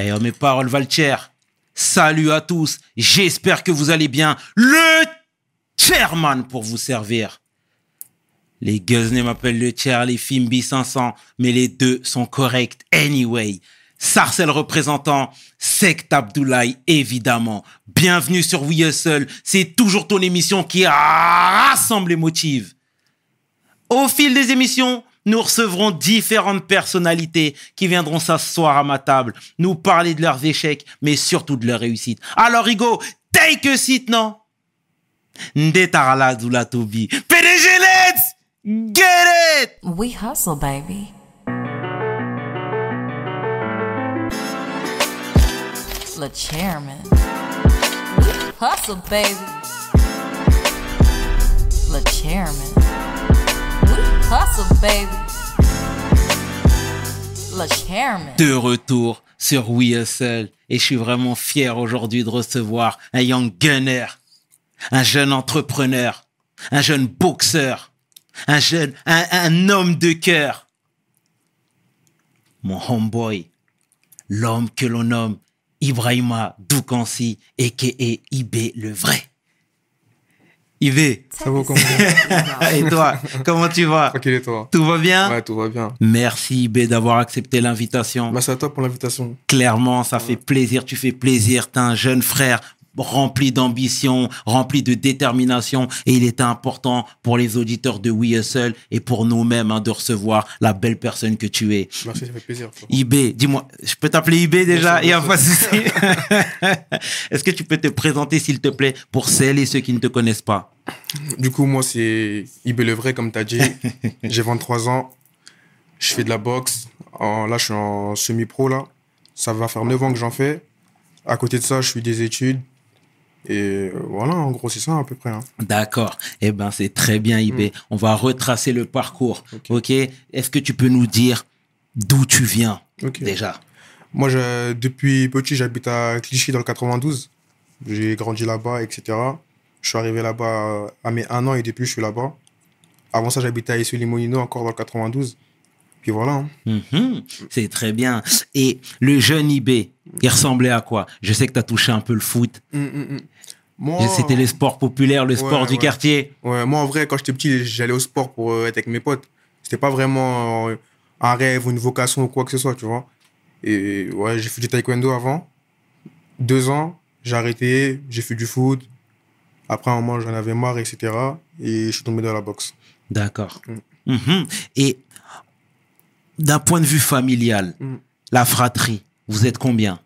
Eh, oh, mes paroles valent cher. Salut à tous. J'espère que vous allez bien. Le chairman pour vous servir. Les Guzney m'appellent le chair, les Fimbi 500, mais les deux sont corrects anyway. Sarcel représentant, Sect Abdoulaye évidemment. Bienvenue sur We Hustle, c'est toujours ton émission qui rassemble les motifs. Au fil des émissions, nous recevrons différentes personnalités qui viendront s'asseoir à ma table, nous parler de leurs échecs, mais surtout de leurs réussites. Alors, Rigo, take a seat, non? Ndetarala Tobi. PDG, let's get it! We hustle, baby. The chairman. We hustle, baby. The chairman. We hustle, baby. De retour sur Hustle et je suis vraiment fier aujourd'hui de recevoir un young gunner, un jeune entrepreneur, un jeune boxeur, un homme de cœur. Mon homeboy, l'homme que l'on nomme Ibrahima Doukansi, a.k.a. Ibé le vrai. Ibé, Ça va comment et toi, comment tu vas Tranquille et toi Tout va bien Ouais, tout va bien. Merci Ibé d'avoir accepté l'invitation. Merci à toi pour l'invitation. Clairement, ça fait plaisir, tu fais plaisir, t'es un jeune frère rempli d'ambition, rempli de détermination et il était important pour les auditeurs de We Hustle et pour nous-mêmes hein, de recevoir la belle personne que tu es. Merci, ça fait plaisir. IB, dis-moi, je peux t'appeler IB déjà? Il sûr, y a pas de souci. Est-ce que tu peux te présenter s'il te plaît pour celles et ceux qui ne te connaissent pas? Du coup, moi, c'est Ibé le vrai, comme tu as dit. J'ai 23 ans. Je fais de la boxe. En- là, je suis en semi-pro, là. Ça va faire 9 ans que j'en fais. À côté de ça, je suis des études. Et euh, voilà, en gros, c'est ça à peu près. hein. D'accord. Eh ben, c'est très bien, IB. On va retracer le parcours. Ok. OK Est-ce que tu peux nous dire d'où tu viens déjà? Moi, je- depuis petit, j'habite à Clichy dans le 92. J'ai grandi là-bas, etc. Je suis arrivé là-bas à mes 1 an et depuis, je suis là-bas. Avant ça, j'habitais à Issy-les-Moulineaux, encore dans le 92. Puis voilà. hein. Mhm. C'est très bien. Et le jeune IB, il ressemblait à quoi? Je sais que tu as touché un peu le foot. Hum, hum. Moi, C'était le sport populaire, le sport du ouais. quartier. ouais, moi, en vrai, quand j'étais petit, j'allais au sport pour euh, être avec mes potes. C'était pas vraiment un rêve ou une vocation ou quoi que ce soit, tu vois. Et ouais, j'ai fait du taekwondo avant. Deux ans, j'ai arrêté, j'ai fait du foot. Après, un moment, j'en avais marre, etc. Et je suis tombé dans la boxe. D'accord. Mm. Mhm. Et d'un point de vue familial, Mm. la fratrie, vous êtes combien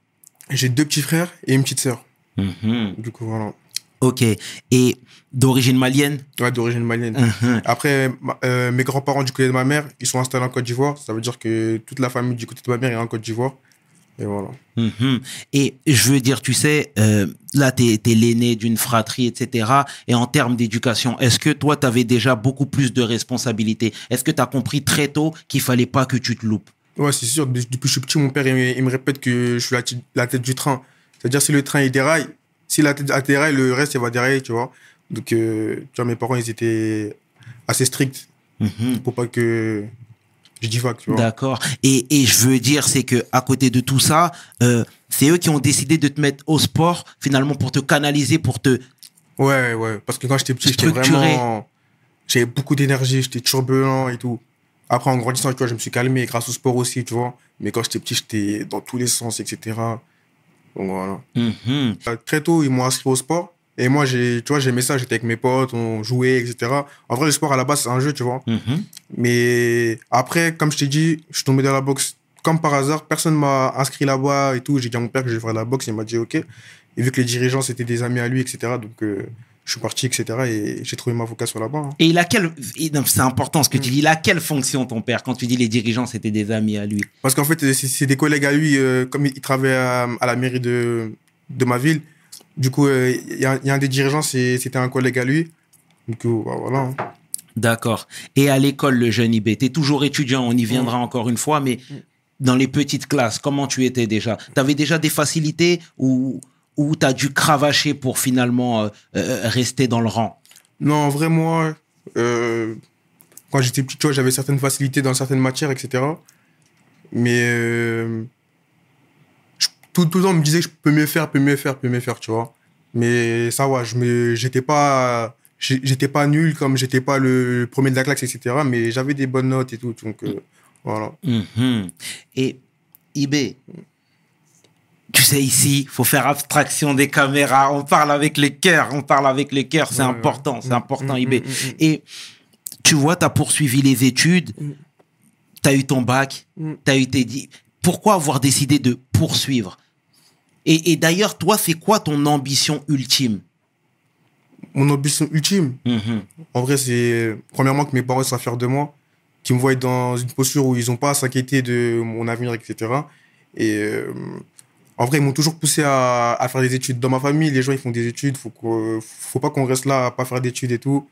J'ai deux petits frères et une petite sœur. Mhm. Du coup, voilà. Ok. Et d'origine malienne Ouais, d'origine malienne. Mhm. Après, ma- euh, mes grands-parents du côté de ma mère, ils sont installés en Côte d'Ivoire. Ça veut dire que toute la famille du côté de ma mère est en Côte d'Ivoire. Et voilà. Mhm. Et je veux dire, tu sais, euh, là, tu es, l'aîné d'une fratrie, etc. Et en termes d'éducation, est-ce que toi, tu avais déjà beaucoup plus de responsabilités? Est-ce que tu as compris très tôt qu'il fallait pas que tu te loupes? Ouais, c'est sûr. De- Depuis que je suis petit, mon père, il, me- il me répète que je suis la, tête du train. C'est-à-dire, si le train, il déraille, si la tête elle déraille, le reste, il va dérailler, tu vois. Donc, euh, tu vois, mes parents, ils étaient assez stricts Mhm. pour pas que je divague, tu vois. D'accord. Et, et je veux dire, c'est que à côté de tout ça, euh, c'est eux qui ont décidé de te mettre au sport, finalement, pour te canaliser, pour te... Ouais, ouais. Parce que quand j'étais petit, j'étais vraiment. J'avais beaucoup d'énergie, j'étais turbulent et tout. Après, en grandissant, tu vois, je me suis calmé grâce au sport aussi, tu vois. Mais quand j'étais petit, j'étais dans tous les sens, etc. Donc voilà. Euh, Très tôt, ils m'ont inscrit au sport. Et moi, j'ai, tu vois, j'aimais ça, j'étais avec mes potes, on jouait, etc. En vrai, le sport, à la base, c'est un jeu, tu vois. Mhm. Mais après, comme je t'ai dit, je suis tombé dans la boxe comme par hasard. Personne m'a inscrit là-bas et tout. J'ai dit à mon père que je vais faire de la boxe. Il m'a dit OK. Et vu que les dirigeants, c'était des amis à lui, etc. Donc, euh, je suis parti, etc. Et j'ai trouvé ma vocation là-bas. hein. Et il a quelle... C'est important ce que tu dis. Il a quelle fonction, ton père, quand tu dis les dirigeants, c'était des amis à lui? Parce qu'en fait, c'est c'est des collègues à lui, euh, comme il travaillait à, à la mairie de, de ma ville. Du coup, euh, il y, a il y a un des dirigeants, c'était un collègue à lui. Bah, voilà. hein. D'accord. Et à l'école, le jeune IB, tu es toujours étudiant, on y viendra encore une fois, mais dans les petites classes, comment tu étais déjà? Tu avais déjà des facilités ou, ou tu as dû cravacher pour finalement euh, euh, rester dans le rang? Non, vraiment, euh, quand j'étais petit, j'avais certaines facilités dans certaines matières, etc. Mais euh, tout, tout le temps, on me disait que je peux mieux faire, peux mieux faire, peux mieux faire, tu vois. Mais ça, ouais, je me, j'étais pas, j'étais pas nul comme j'étais pas le premier de la classe, etc. Mais j'avais des bonnes notes et tout. Donc, euh, voilà. Mhm. Et IB, tu sais, ici, faut faire abstraction des caméras. On parle avec les cœurs, on parle avec les cœurs. C'est Ouais, important, ouais. c'est important, Mm, IB. mm, mm, mm. Et tu vois, tu as poursuivi les études, tu as eu ton bac, tu as eu tes Pourquoi avoir décidé de poursuivre? Et, et d'ailleurs, toi, c'est quoi ton ambition ultime? Mon ambition ultime, Mhm. en vrai, c'est premièrement que mes parents soient fiers de moi, qu'ils me voient dans une posture où ils n'ont pas à s'inquiéter de mon avenir, etc. Et euh, en vrai, ils m'ont toujours poussé à, à faire des études. Dans ma famille, les gens, ils font des études. Faut faut pas qu'on reste là à pas faire d'études et tout.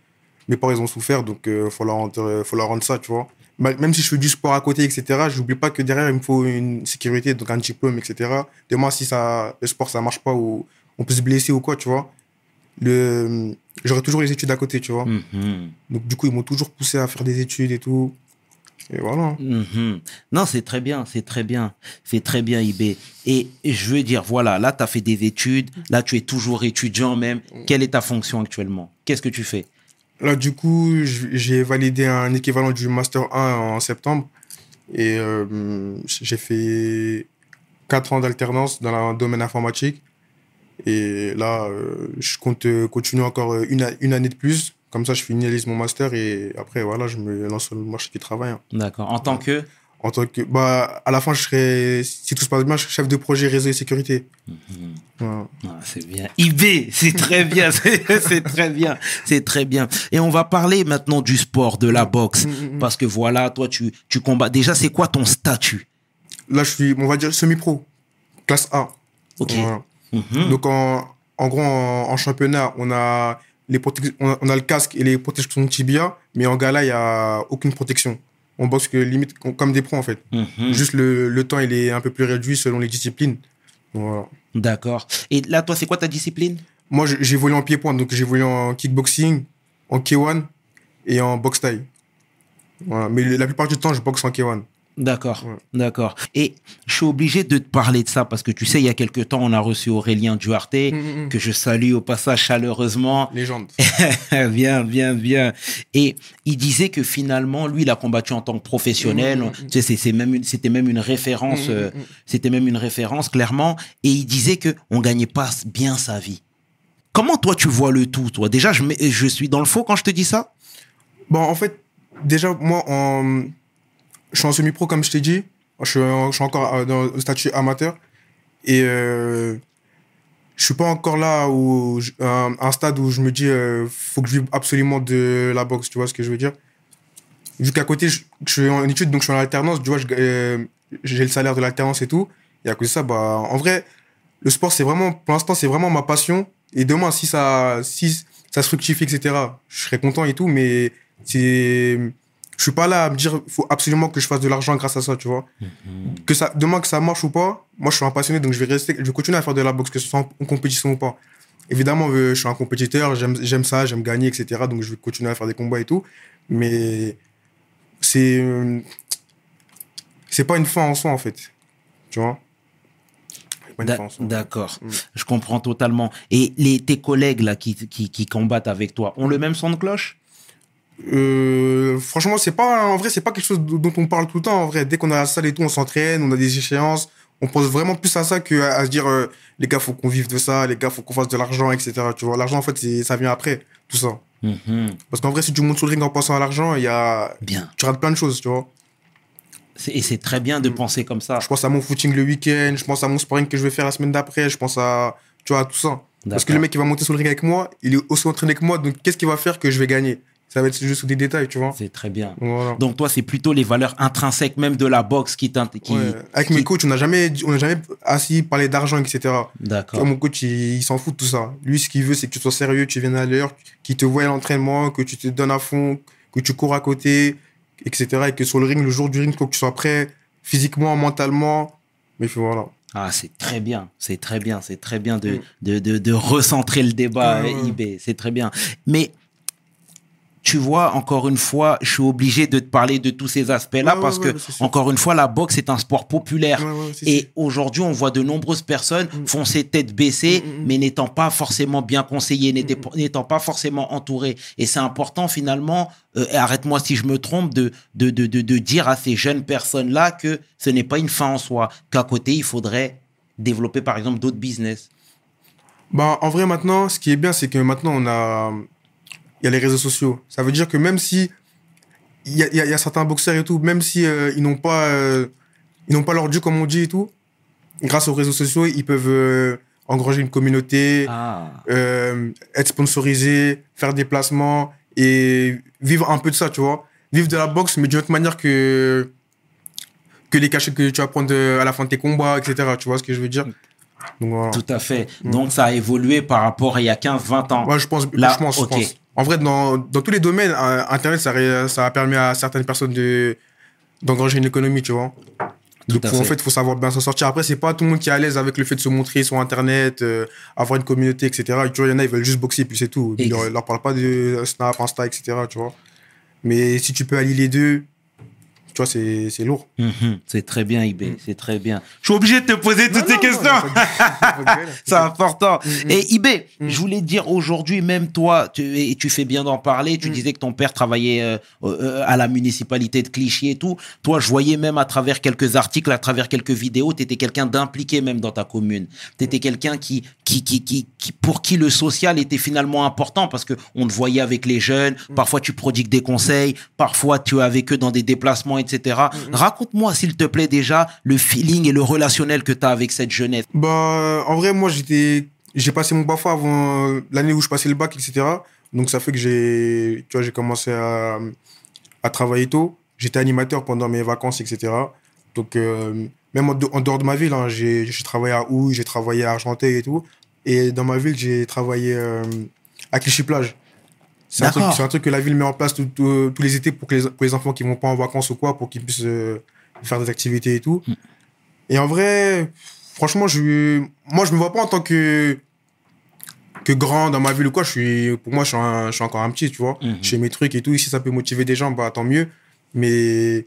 Mes parents, ils ont souffert, donc il faut, leur rendre- faut leur rendre ça, tu vois. Même si je fais du sport à côté, etc., j'oublie pas que derrière, il me faut une sécurité, donc un diplôme, etc. Demain, si ça, le sport, ça marche pas ou on peut se blesser ou quoi, tu vois. Le, j'aurai toujours les études à côté, tu vois. Mhm. Donc, du coup, ils m'ont toujours poussé à faire des études et tout. Et voilà. Mhm. Non, c'est très bien, c'est très bien, c'est très bien, IB. Et je veux dire, voilà, là, tu as fait des études, là, tu es toujours étudiant même. Quelle est ta fonction actuellement? Qu'est-ce que tu fais? Là, du coup, j'ai validé un équivalent du Master 1 en septembre. Et euh, j'ai fait 4 ans d'alternance dans le domaine informatique. Et là, euh, je compte euh, continuer encore une année de plus. Comme ça, je finalise mon master et après, voilà, je me lance sur le marché du travail. hein. D'accord. En tant que En tant que, bah, à la fin, je serai, si tout se passe bien, je serai chef de projet réseau et sécurité. Voilà. Ah, c'est bien. IB, c'est très bien, c'est très bien, c'est très bien. Et on va parler maintenant du sport, de la boxe. Parce que voilà, toi, tu, tu combats. Déjà, c'est quoi ton statut? Là, je suis, on va dire, semi-pro, classe A. Ok. Voilà. Mhm. Donc, en, en gros, en, en championnat, on a, les on, a, on a le casque et les protections de tibia, mais en gala, il n'y a aucune protection. On boxe que limite com- comme des pros, en fait. Mhm. Juste le, le temps, il est un peu plus réduit selon les disciplines. Voilà. D'accord. Et là, toi, c'est quoi ta discipline? Moi, j'ai j'ai volé en pied-point, donc j'ai volé en kickboxing, en K1 et en boxe taille. Voilà. Mais la plupart du temps, je boxe en K1. D'accord, Ouais. d'accord. Et je suis obligé de te parler de ça parce que tu sais, il y a quelque temps, on a reçu Aurélien Duarte, Mm, mm. que je salue au passage chaleureusement. Légende. bien, bien, bien. Et il disait que finalement, lui, il a combattu en tant que professionnel. Mm. Tu sais, c'est- c'est même c'était même une référence, Mm, euh, c'était même une référence clairement. Et il disait que on gagnait pas bien sa vie. Comment toi tu vois le tout, toi? Déjà, je, je suis dans le faux quand je te dis ça? Bon, en fait, déjà, moi, en... je suis en semi-pro, comme je t'ai dit. Je suis, encore euh, dans le statut amateur. Et euh, je suis pas encore là où je- un, stade où je me dis euh, faut que je vive absolument de la boxe, tu vois ce que je veux dire? Vu qu'à côté, je, suis en études, donc je suis en alternance, tu vois, euh, j'ai le salaire de l'alternance et tout. Et à cause de ça, bah, en vrai, le sport, c'est vraiment, pour l'instant, c'est vraiment ma passion. Et demain, si ça, si ça se fructifie, etc., je serais content et tout, mais c'est, je suis pas là à me dire, faut absolument que je fasse de l'argent grâce à ça, tu vois. Que ça, demain, que ça marche ou pas, moi, je suis un passionné, donc je vais rester, je vais continuer à faire de la boxe, que ce soit en, en compétition ou pas. Évidemment, euh, je suis un compétiteur, j'aime, ça, j'aime gagner, etc., donc je vais continuer à faire des combats et tout. Mais c'est, c'est pas une fin en soi, en fait. Tu vois? D'accord, Mm. je comprends totalement. Et les, tes collègues là qui, qui, qui combattent avec toi ont le même son de cloche? Euh, franchement, c'est pas, en vrai, c'est pas quelque chose dont on parle tout le temps. En vrai, dès qu'on a la salle et tout, on s'entraîne, on a des échéances. On pense vraiment plus à ça que à, à se dire, euh, les gars, faut qu'on vive de ça, les gars, faut qu'on fasse de l'argent, etc. Tu vois, l'argent, en fait, ça vient après, tout ça. Mhm. Parce qu'en vrai, si tu montes sur le ring en pensant à l'argent, il y a, Bien. tu rates plein de choses, tu vois. Et c'est très bien de penser comme ça. Je pense à mon footing le week-end, je pense à mon sparring que je vais faire la semaine d'après, je pense à, tu vois, à tout ça. Parce que le mec qui va monter sur le ring avec moi, il est aussi entraîné que moi, donc qu'est-ce qu'il va faire que je vais gagner? Ça va être juste des détails, tu vois. C'est très bien. Voilà. Donc toi, c'est plutôt les valeurs intrinsèques même de la boxe qui t'int- qui. Ouais. Avec qui- mes coachs, on n'a jamais, on n'a jamais assis parlé d'argent, etc. D'accord. mon coach, il, il s'en fout de tout ça. Lui, ce qu'il veut, c'est que tu sois sérieux, tu viennes à l'heure, qu'il te voie à l'entraînement, que tu te donnes à fond, que tu cours à côté, etc. Et que sur le ring, le jour du ring, faut que tu sois prêt physiquement, mentalement. Mais voilà. Ah, c'est très bien, c'est très bien, c'est très bien de, Mm. de, de, de recentrer le débat, euh. IB, c'est très bien. Mais tu vois, encore une fois, je suis obligé de te parler de tous ces aspects-là Ouais, parce ouais, que, encore une fois, la boxe est un sport populaire. Et aujourd'hui, on voit de nombreuses personnes Mm. foncer tête baissée, mais n'étant pas forcément bien conseillées, n'étant Mm, pas forcément entourées. Et c'est important, finalement, euh, et arrête-moi si je me trompe, de, de, de, de, de dire à ces jeunes personnes-là que ce n'est pas une fin en soi, qu'à côté, il faudrait développer, par exemple, d'autres business. Bah, en vrai, maintenant, ce qui est bien, c'est que maintenant, on a. Il y a les réseaux sociaux. Ça veut dire que même si. Il y y a- il y a certains boxeurs et tout, même si euh, ils n'ont pas. euh, ils n'ont pas leur dû, comme on dit et tout, grâce aux réseaux sociaux, ils peuvent euh, engranger une communauté, Ah. être sponsorisés, faire des placements et vivre un peu de ça, tu vois. Vivre de la boxe, mais d'une autre manière que. que les cachets que tu vas prendre à la fin de tes combats, etc. Tu vois ce que je veux dire? Donc voilà. Tout à fait. Donc, ça a évolué par rapport à il y a 15, 20 ans. Ouais, je pense. Là, je pense, je ok. pense. En vrai, dans, dans tous les domaines, euh, Internet, ça, ré- ça a permis à certaines personnes de d'engranger une économie, tu vois. Donc, en fait. il faut savoir bien s'en sortir. Après, c'est pas tout le monde qui est à l'aise avec le fait de se montrer sur Internet, euh, avoir une communauté, etc. Tu vois, il y en a, ils veulent juste boxer, puis c'est tout. Ils leur, leur parlent pas de Snap, Insta, etc. Tu vois. Mais si tu peux allier les deux, tu vois, c'est c'est lourd. Mhm. C'est très bien, Ibé. C'est très bien. Je suis obligé de te poser toutes Non, ces non, questions. C'est important. Mm, Et Ibé, je voulais te dire aujourd'hui, même toi, tu, et tu fais bien d'en parler, Mm. tu disais que ton père travaillait euh, euh, à la municipalité de Clichy et tout. Toi, je voyais même à travers quelques articles, à travers quelques vidéos, tu étais quelqu'un d'impliqué même dans ta commune. Tu étais quelqu'un qui, qui, qui, qui, qui- pour qui le social était finalement important parce que on te voyait avec les jeunes, Mm. parfois tu prodigues des conseils, parfois tu es avec eux dans des déplacements, etc. Mm, Raconte-moi, s'il te plaît, déjà, le feeling et le relationnel que tu as avec cette jeunesse. Bah, en vrai, moi, j'étais, j'ai passé mon BAFA avant euh, l'année où je passais le bac, etc. Donc, ça fait que j'ai, tu vois, j'ai commencé à, à travailler tôt. J'étais animateur pendant mes vacances, etc. Donc, euh, même en, de- en dehors de ma ville, hein, j'ai, j'ai travaillé à Houille, j'ai travaillé à Argenteuil et tout. Et dans ma ville, j'ai travaillé euh, à Clichy-Plage. C'est un, truc, un que la ville met en place tout- tout- tous les étés pour, que les, pour les enfants qui vont pas en vacances ou quoi, pour qu'ils puissent euh, faire des activités et tout. Et en vrai, franchement, je, moi, je me vois pas en tant que, que grand dans ma ville ou quoi. Je suis, pour moi, je suis, un- je suis encore un petit, tu vois. Mhm. Je fais mes trucs et tout. Si ça peut motiver des gens, bah, tant mieux. Mais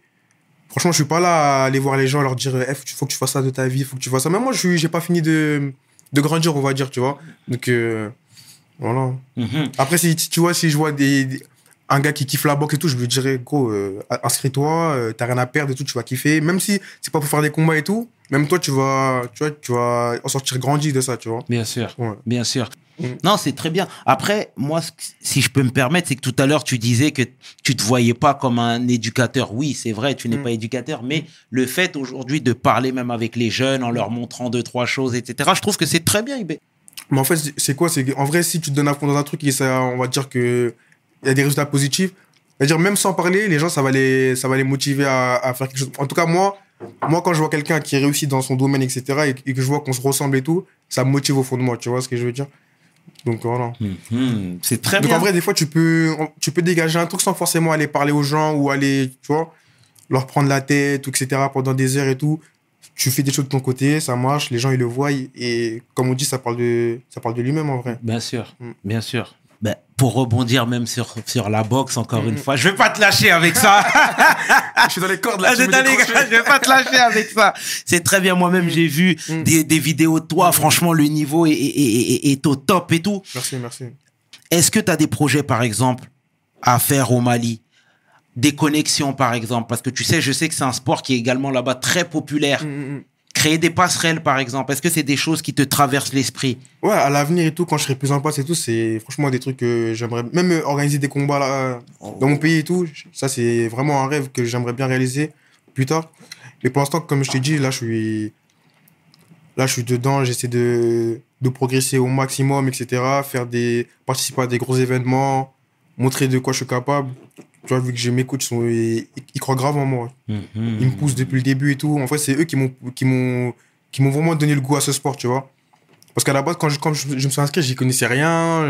franchement, je suis pas là à aller voir les gens, leur dire, il faut que tu fasses ça de ta vie, faut que tu fasses ça. Même moi, je j'ai pas fini de, de grandir, on va dire, tu vois. Donc, euh, voilà. Mhm. Après, si tu vois, si je vois des, des- un gars qui kiffe la boxe et tout, je lui dirais, gros, euh, inscris-toi, euh, t'as rien à perdre et tout, tu vas kiffer. Même si c'est pas pour faire des combats et tout, même toi, tu vas, tu vois, tu vas en sortir grandi de ça, tu vois. Bien sûr. Ouais. Bien sûr. Mm. Non, c'est très bien. Après, moi, si je peux me permettre, c'est que tout à l'heure, tu disais que tu te voyais pas comme un éducateur. Oui, c'est vrai, tu n'es Mm. pas éducateur, mais le fait aujourd'hui de parler même avec les jeunes en leur montrant deux, trois choses, etc., je trouve que c'est très bien, Ibé. Mais en fait, c'est- quoi C'est en vrai, si tu te donnes à fond dans un truc et ça, on va dire que il y a des résultats positifs, c'est-à-dire même sans parler, les gens, ça va les, ça va les motiver à, à faire quelque chose. En tout cas, moi, moi, quand je vois quelqu'un qui réussit dans son domaine, etc., et, et que je vois qu'on se ressemble et tout, ça me motive au fond de moi, tu vois ce que je veux dire? Donc voilà. Mhm. C'est très Donc bien. en vrai, des fois, tu peux, tu peux dégager un truc sans forcément aller parler aux gens ou aller, tu vois, leur prendre la tête, etc., pendant des heures et tout. Tu fais des choses de ton côté, ça marche, les gens, ils le voient. Et comme on dit, ça parle de, ça parle de lui-même, en vrai. Bien sûr, Mm. bien sûr. Ben, pour rebondir même sur, sur la boxe, encore Mm. une fois, je vais pas te lâcher avec ça. je suis dans les cordes, là. Ah, me dans les je vais pas te lâcher avec ça. C'est très bien. Moi-même, j'ai vu Mm. des, des vidéos de toi. Franchement, le niveau est, est- est- est- est au top et tout. Merci, merci. Est-ce que tu as des projets, par exemple, à faire au Mali? Des connexions, par exemple Parce que tu sais, je sais que c'est un sport qui est également là-bas très populaire. Mm, mm, mm. Créer des passerelles, par exemple. Est-ce que c'est des choses qui te traversent l'esprit? Ouais, à l'avenir et tout, quand je serai plus en place et tout, c'est franchement des trucs que j'aimerais. Même euh, organiser des combats là, dans mon pays et tout, ça, c'est vraiment un rêve que j'aimerais bien réaliser plus tard. Mais pour l'instant, comme je t'ai dit, là, je suis. Là, je suis dedans, j'essaie de, de progresser au maximum, etc. Faire des, participer à des gros événements, montrer de quoi je suis capable. Tu vois, vu que j'ai mes coachs, ils, croient grave en moi. Ils me poussent depuis le début et tout. En fait, c'est eux qui m'ont, qui m'ont, qui m'ont vraiment donné le goût à ce sport, tu vois. Parce qu'à la base, quand je, quand je, je me suis inscrit, j'y connaissais rien.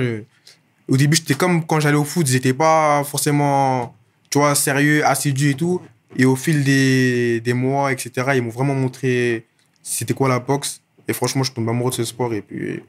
Au début, j'étais comme quand j'allais au foot, ils n'étaient pas forcément, tu vois, sérieux, assidus et tout. Et au fil des, des mois, etc., ils m'ont vraiment montré c'était quoi la boxe. Et franchement, je tombe amoureux de ce sport. Et puis,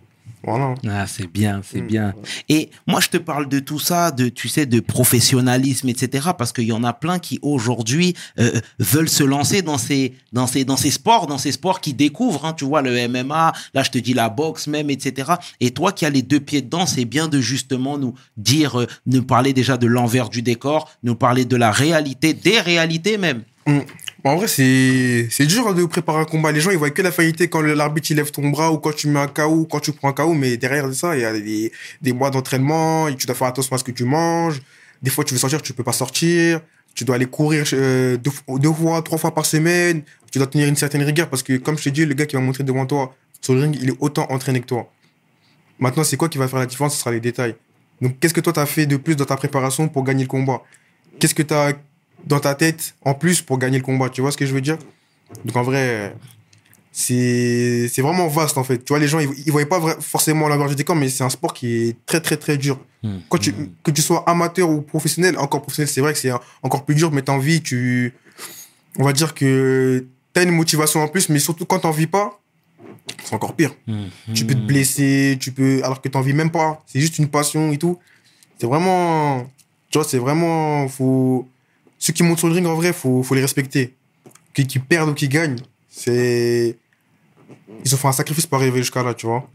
Voilà. Ah, c'est bien, c'est Mm. bien. Et moi, je te parle de tout ça, de, tu sais, de professionnalisme, etc. Parce qu'il y en a plein qui aujourd'hui euh, veulent se lancer dans ces, dans ces, dans ces sports, dans ces sports qui découvrent. Hein, tu vois, le MMA, là, je te dis la boxe même, etc. Et toi qui as les deux pieds dedans, c'est bien de justement nous dire, euh, nous parler déjà de l'envers du décor, nous parler de la réalité, des réalités même. Mm. En vrai, c'est c'est dur de préparer un combat. Les gens, ils voient que la faillité quand l'arbitre il lève ton bras ou quand tu mets un KO quand tu prends un KO. Mais derrière ça, il y a des, des mois d'entraînement. et Tu dois faire attention à ce que tu manges. Des fois, tu veux sortir, tu peux pas sortir. Tu dois aller courir euh, deux, deux fois, trois fois par semaine. Tu dois tenir une certaine rigueur parce que, comme je t'ai dit, le gars qui va montrer devant toi sur le ring, il est autant entraîné que toi. Maintenant, c'est quoi qui va faire la différence? Ce sera les détails. Donc, qu'est-ce que toi, tu as fait de plus dans ta préparation pour gagner le combat? Qu'est-ce que tu as dans ta tête en plus pour gagner le combat Tu vois ce que je veux dire? Donc, en vrai, c'est vraiment vaste, en fait. Tu vois, les gens, ils ne voyaient pas forcément l'envers du décor, mais c'est un sport qui est très, très, très dur. Quand tu, que tu sois amateur ou professionnel, encore professionnel, c'est vrai que c'est encore plus dur, mais t'en vis, tu. On va dire que t'as une motivation en plus, mais surtout quand t'en vis pas, c'est encore pire. Tu peux te blesser, tu peux. Alors que t'en vis même pas. C'est juste une passion et tout. C'est vraiment. Tu vois, c'est vraiment. Faut... Ceux qui montent sur le ring, en vrai, faut, faut les respecter. Qu'ils qu'ils perdent ou qu'ils gagnent, c'est. Ils ont fait un sacrifice pour arriver jusqu'à là, tu vois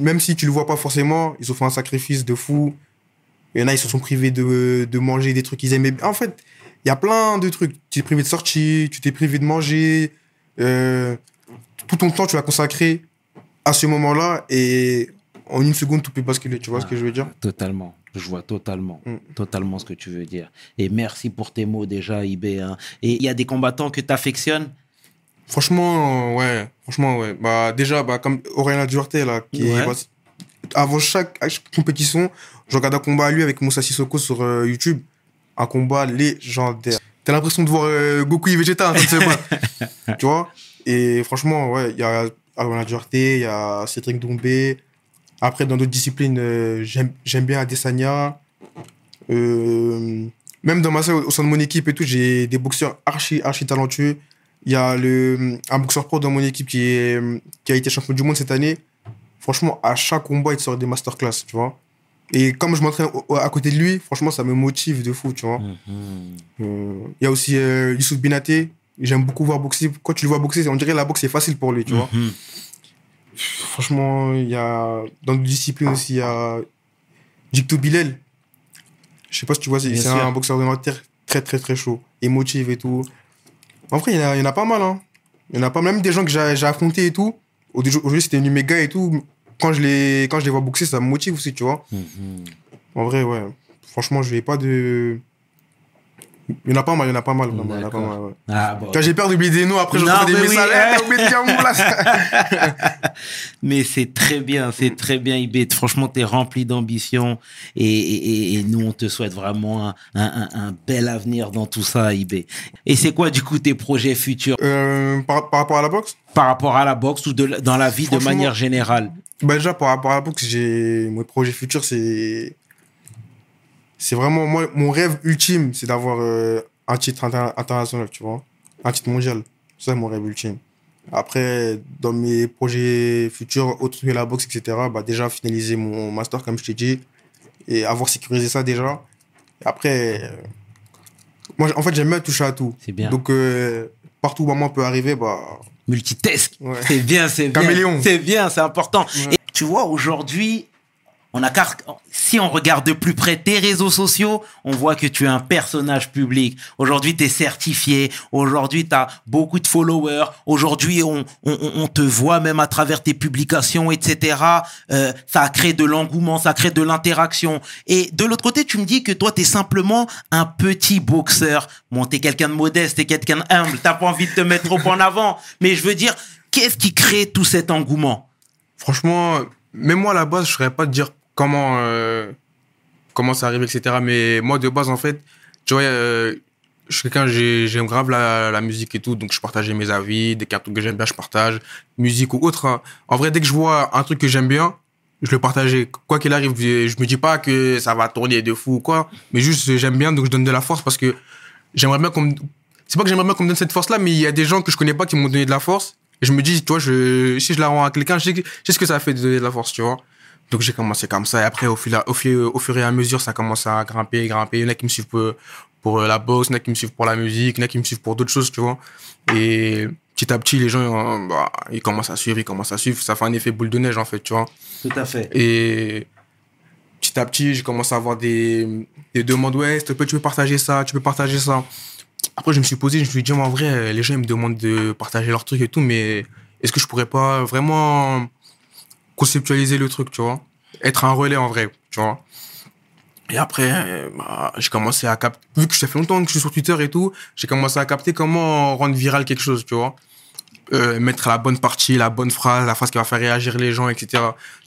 même si tu le vois pas forcément, ils ont fait un sacrifice de fou. Il y en a, ils se sont privés de, manger des trucs qu'ils aimaient. En fait, il y a plein de trucs. Tu t'es privé de sortir, tu t'es privé de manger. euh, tout ton temps, tu l'as consacré à ce moment-là et en une seconde, tout peut basculer. Tu vois ce que je veux dire? Totalement. Je vois totalement, Mm. totalement ce que tu veux dire. Et merci pour tes mots déjà, IB. hein. Et il y a des combattants que tu affectionnes Franchement, euh, ouais. Franchement, ouais. Bah, déjà, bah, comme Aurélien Duarte, là, qui est- Ouais. bah, avant chaque, compétition, je regarde un combat à lui avec Moussa Sissoko sur euh, YouTube. Un combat légendaire. T'as l'impression de voir euh, Goku et Vegeta battre. tu vois? Et franchement, ouais, il y a Aurélien Duarte, il y a Cédric Doumbé. Après, dans d'autres disciplines, euh, j'aime bien Adesanya. Euh, même dans ma salle, au sein de mon équipe et tout, j'ai des boxeurs archi, archi talentueux. Il y a le, un boxeur pro dans mon équipe qui, est, qui a été champion du monde cette année. Franchement, à chaque combat, il te sort des masterclass, tu vois. Et comme je m'entraîne à côté de lui, franchement, ça me motive de fou, tu vois. Euh, Il y a aussi euh, Youssouf Binaté. J'aime beaucoup voir boxer. Quand tu le vois boxer, on dirait que la boxe, c'est facile pour lui, tu vois. Franchement, il y a dans d'autres disciplines aussi, il y a Jicto Bilel. Je sais pas si tu vois, c'est un boxeur de terre très très très chaud, émotif et tout. En vrai, il y, en a- il y en a pas mal. Hein. Il y en a pas même des gens que j'ai affrontés et tout. Aujourd'hui, c'était une méga et tout. Quand je, les, quand je les vois boxer, ça me motive aussi, tu vois. Mhm. En vrai, ouais. Franchement, je vais pas de. Il y en a pas mal, il y en a pas mal. vraiment, il y en a pas D'accord. mal, ouais. Ah, bon. Quand j'ai peur d'oublier des noms, après, je reçois des oui, messages. t'as oublié de dire mon là. Mais c'est très bien, c'est très bien, IB. Franchement, tu es rempli d'ambition et, et- et nous, on te souhaite vraiment un, un- un- un bel avenir dans tout ça, IB. Et c'est quoi, du coup, tes projets futurs? Euh, par, par rapport à la boxe? Par rapport à la boxe ou de, dans la vie de manière générale? Bah déjà, par rapport à la boxe, j'ai... Mon projet futur, c'est... C'est vraiment... Moi, mon rêve ultime, c'est d'avoir euh, un titre inter- international, tu vois. Un titre mondial. C'est ça, mon rêve ultime. Après, dans mes projets futurs, autres que la boxe, etc., bah déjà, finaliser mon master, comme je t'ai dit, et avoir sécurisé ça déjà. Et après... euh, Moi, en fait, j'aime bien toucher à tout. C'est bien. Donc, euh, partout où maman peut arriver, bah... Multitask. Ouais. C'est bien, c'est bien. Caméléon. C'est bien, c'est important. Ouais. Et tu vois, aujourd'hui, on a car... si on regarde de plus près tes réseaux sociaux, on voit que tu es un personnage public. Aujourd'hui, tu es certifié. Aujourd'hui, tu as beaucoup de followers. Aujourd'hui, on, te voit même à travers tes publications, etc. Euh, ça crée de l'engouement, ça crée de l'interaction. Et de l'autre côté, tu me dis que toi, tu es simplement un petit boxeur. Bon, tu es quelqu'un de modeste, tu es quelqu'un d'humble. Tu pas envie de te mettre trop en avant. Mais je veux dire, qu'est-ce qui crée tout cet engouement? Franchement, même moi à la base, je saurais pas te dire comment euh, comment ça arrive, etc. Mais moi de base, en fait, tu vois, euh, je suis quelqu'un, j'ai- j'aime grave la, musique et tout, donc je partageais mes avis, un truc que j'aime bien, je partage, musique ou autre. hein. En vrai, dès que je vois un truc que j'aime bien, je le partageais. Quoi qu'il arrive, je me dis pas que ça va tourner de fou ou quoi, mais juste j'aime bien, donc je donne de la force parce que j'aimerais bien qu'on me... C'est pas que j'aimerais bien qu'on me donne cette force-là, mais il y a des gens que je connais pas qui m'ont donné de la force Et je me dis, tu vois, je, si je la rends à quelqu'un, je je sais ce que ça fait de donner de la force, tu vois. Donc j'ai commencé comme ça. Et après, au fur, au, fur, au fur et à mesure, ça commence à grimper, grimper. Il y en a qui me suivent pour, pour euh, la boxe, il y en a qui me suivent pour la musique, il y en a qui me suivent pour d'autres choses, tu vois. Et petit à petit, les gens, euh, bah, ils commencent à suivre, ils commencent à suivre. Ça fait un effet boule de neige, en fait, tu vois. Tout à fait. Et petit à petit, j'ai commencé à avoir des, des demandes. Ouais, s'il te plaît, tu peux partager ça, tu peux partager ça. Après, je me suis posé, je me suis dit, en vrai, les gens, ils me demandent de partager leur truc et tout, mais est-ce que je pourrais pas vraiment conceptualiser le truc, tu vois Être un relais, en vrai, tu vois et après, euh, bah, j'ai commencé à capter, vu que ça fait longtemps que je suis sur Twitter et tout, j'ai commencé à capter comment rendre viral quelque chose, tu vois. Euh, mettre la bonne partie, la bonne phrase, la phrase qui va faire réagir les gens, etc.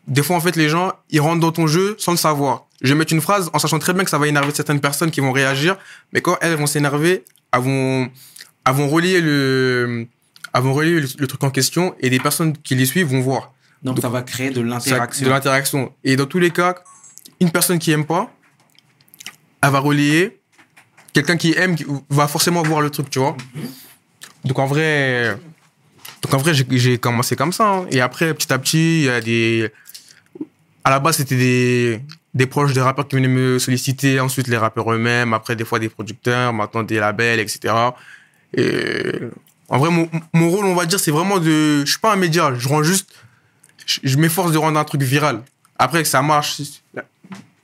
Des fois, en fait, les gens, ils rentrent dans ton jeu sans le savoir. Je vais mettre une phrase en sachant très bien que ça va énerver certaines personnes qui vont réagir, mais quand elles vont s'énerver, elles vont, elles vont relier le, elles vont relier le, le truc en question et des personnes qui les suivent vont voir. Donc, ça va créer de l'interaction. De l'interaction. Et dans tous les cas, une personne qui aime pas, elle va relayer. Quelqu'un qui aime va forcément voir le truc, tu vois. Donc en vrai, donc en vrai, j'ai- j'ai commencé comme ça. hein. Et après, petit à petit, il y a des. À la base, c'était des des proches des rappeurs qui venaient me solliciter. Ensuite, les rappeurs eux-mêmes. Après, des fois, des producteurs. Maintenant, des labels, etc. Et en vrai, mon, mon rôle, on va dire, c'est vraiment de. Je suis pas un média. Je rends juste je, je m'efforce de rendre un truc viral. Après que ça marche,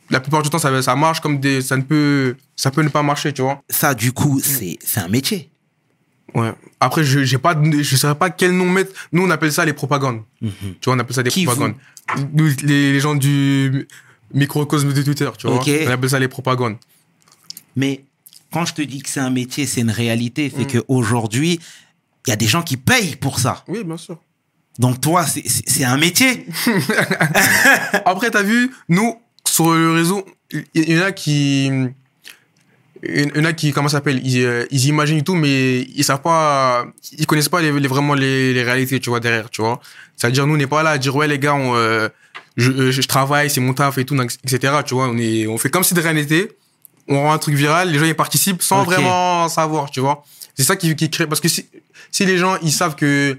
la, plupart du temps ça, ça marche comme des, ça ne peut, ça peut ne pas marcher, tu vois. Ça, du coup, c'est c'est un métier. Ouais. Après je j'ai pas, je saurais pas quel nom mettre. Nous on appelle ça les propagandes. Tu vois, on appelle ça des Qui, propagandes. Nous, les, les gens du microcosme de Twitter, tu vois. On appelle ça les propagandes. Mais quand je te dis que c'est un métier, c'est une réalité. Mm. C'est qu'aujourd'hui, il y a des gens qui payent pour ça. Oui, bien sûr. Donc, toi, c'est- un métier. Après, t'as vu, nous, sur le réseau, il y, en a qui. Il y en a qui, comment ça s'appelle ils, euh, ils imaginent tout, mais ils savent pas. Ils connaissent pas les, les- vraiment les, les réalités, tu vois, derrière, tu vois. C'est-à-dire, nous, on n'est pas là à dire, ouais, les gars, on, euh, je, euh, je, je travaille, c'est mon taf et tout, etc. Tu vois, on, est, on fait comme si de rien n'était. On rend un truc viral, les gens, ils participent sans vraiment savoir, tu vois. C'est ça qui, qui crée. Parce que si, si les gens, ils savent que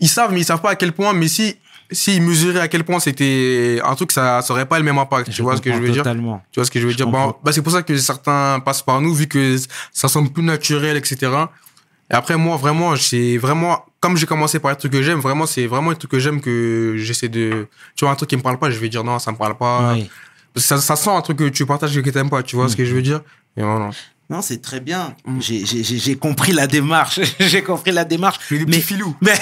ils savent, mais ils savent pas à quel point. Mais si, s'ils mesuraient à quel point c'était un truc, ça, ça aurait pas le même impact. tu vois ce que je veux dire? Totalement. Tu vois ce que je veux Je dire? Bah, C'est pour ça que certains passent par nous, vu que ça semble plus naturel, etc. Et après, moi, vraiment, c'est vraiment, comme j'ai commencé par les trucs que j'aime, vraiment, c'est vraiment un truc que j'aime que j'essaie de. Tu vois, un truc qui me parle pas, je vais dire non, ça me parle pas. Oui. Ça, ça sent un truc que tu partages et que t'aimes pas, tu vois ce que je veux dire? Et voilà. Non, c'est très bien. Mm. J'ai- J'ai j'ai- j'ai compris la démarche. J'ai compris la démarche. Mais des Mais, filous. mais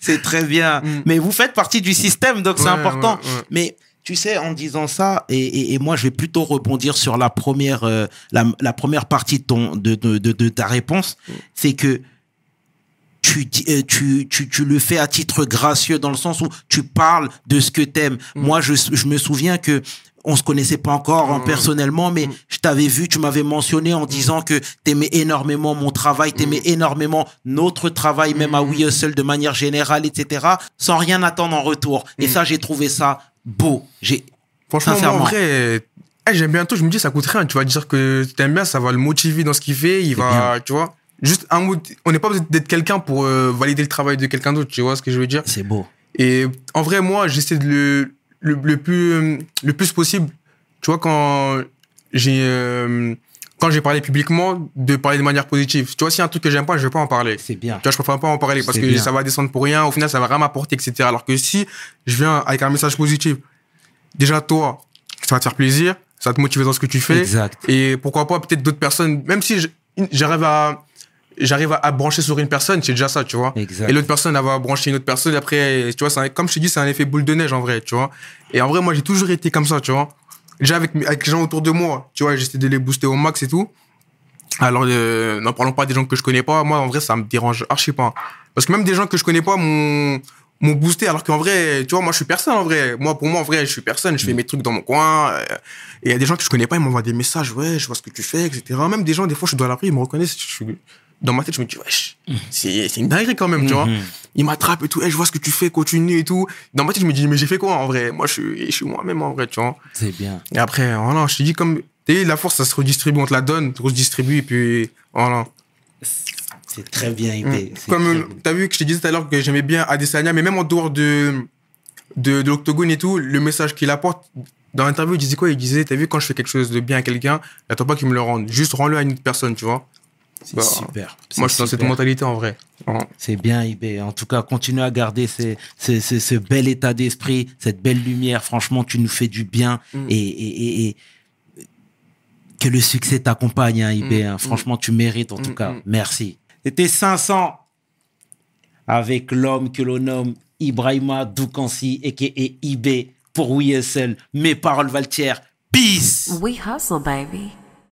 c'est très bien. Mm. Mais vous faites partie du système, donc c'est important. ouais, ouais. Mais tu sais, en disant ça, et, et- et moi, je vais plutôt rebondir sur la première, euh, la, la première partie de, ton, de, de, de, de ta réponse, Mm. c'est que tu, euh, tu, tu, tu le fais à titre gracieux dans le sens où tu parles de ce que t'aimes. Moi, je, je me souviens que on se connaissait pas encore hein, Mm. personnellement, mais je t'avais vu, tu m'avais mentionné en disant que t'aimais énormément mon travail, t'aimais Mm. énormément notre travail, même à We Hustle de manière générale, etc., sans rien attendre en retour. Et Mm. ça, j'ai trouvé ça beau. J'ai Franchement, moi, en vrai, eh, j'aime bien tout. Je me dis, ça coûte rien. Tu vas dire que t'aimes bien, ça va le motiver dans ce qu'il fait. Il va, tu vois. Juste un mot. On n'est pas besoin d'être quelqu'un pour euh, valider le travail de quelqu'un d'autre. Tu vois ce que je veux dire? C'est beau. Et en vrai, moi, j'essaie de le, le, le plus, le plus possible. Tu vois, quand j'ai, euh, quand j'ai parlé publiquement, de parler de manière positive. Tu vois, s'il y a un truc que j'aime pas, je vais pas en parler. C'est bien. Tu vois, je préfère pas en parler parce que bien. ça va descendre pour rien. Au final, ça va rien m'apporter, etc. Alors que si je viens avec un message positif, déjà toi, ça va te faire plaisir, ça va te motiver dans ce que tu fais. Exact. Et pourquoi pas peut-être d'autres personnes, même si j'arrive à, j'arrive à, à brancher sur une personne, c'est déjà ça, tu vois. Exact. Et l'autre personne, elle va brancher une autre personne. Après, tu vois, un- comme je te dis, c'est un effet boule de neige en vrai, tu vois. Et en vrai, moi, j'ai toujours été comme ça, tu vois. Déjà avec, avec les gens autour de moi, tu vois, j'essaie de les booster au max et tout. Alors, euh, n'en parlons pas des gens que je connais pas. Moi, en vrai, ça me dérange archi pas. Parce que même des gens que je connais pas m'ont m'ont boosté. Alors qu'en vrai, tu vois, moi, je suis personne en vrai. Moi, pour moi, en vrai, je suis personne. Je fais mes trucs dans mon coin. euh, Et il y a des gens que je connais pas, ils m'envoient des messages. Ouais, je vois ce que tu fais, etc. Même des gens, des fois, je suis dans la rue, ils me reconnaissent. Je suis... Dans ma tête, je me dis, wesh, c'est c'est une dinguerie quand même, tu vois. Mhm. Ils m'attrapent et tout. Eh, je vois ce que tu fais, continue et tout. Dans ma tête, je me dis, mais j'ai fait quoi en vrai? Moi, je suis, je suis moi-même en vrai, tu vois. C'est bien. Et après, voilà, je te dis, comme. Tu la force, ça se redistribue, on te la donne, tu redistribues, et puis voilà. C'est très bien. C'est Comme t'as vu que je te disais tout à l'heure que j'aimais bien Adesanya, mais même en dehors de, de, de l'octogone et tout, le message qu'il apporte, dans l'interview, il disait quoi? Il disait, t'as vu, quand je fais quelque chose de bien à quelqu'un, attends pas qu'il me le rende. Juste rends-le à une autre personne, tu vois. C'est Bah, super. Moi, C'est je suis dans cette mentalité en vrai. C'est bien, Ibé. En tout cas, continue à garder ces- ces- ces- ce bel état d'esprit, cette belle lumière. Franchement, tu nous fais du bien. Mm. Et, et- et- et que le succès t'accompagne, hein, Ibé. Mm, hein. Franchement, tu mérites, en tout Mm, cas. mm. Merci. C'était 500 avec l'homme que l'on nomme Ibrahima Doukansi, a.k.a. Ibé, pour WSL. Mes paroles valent Peace! We hustle, baby.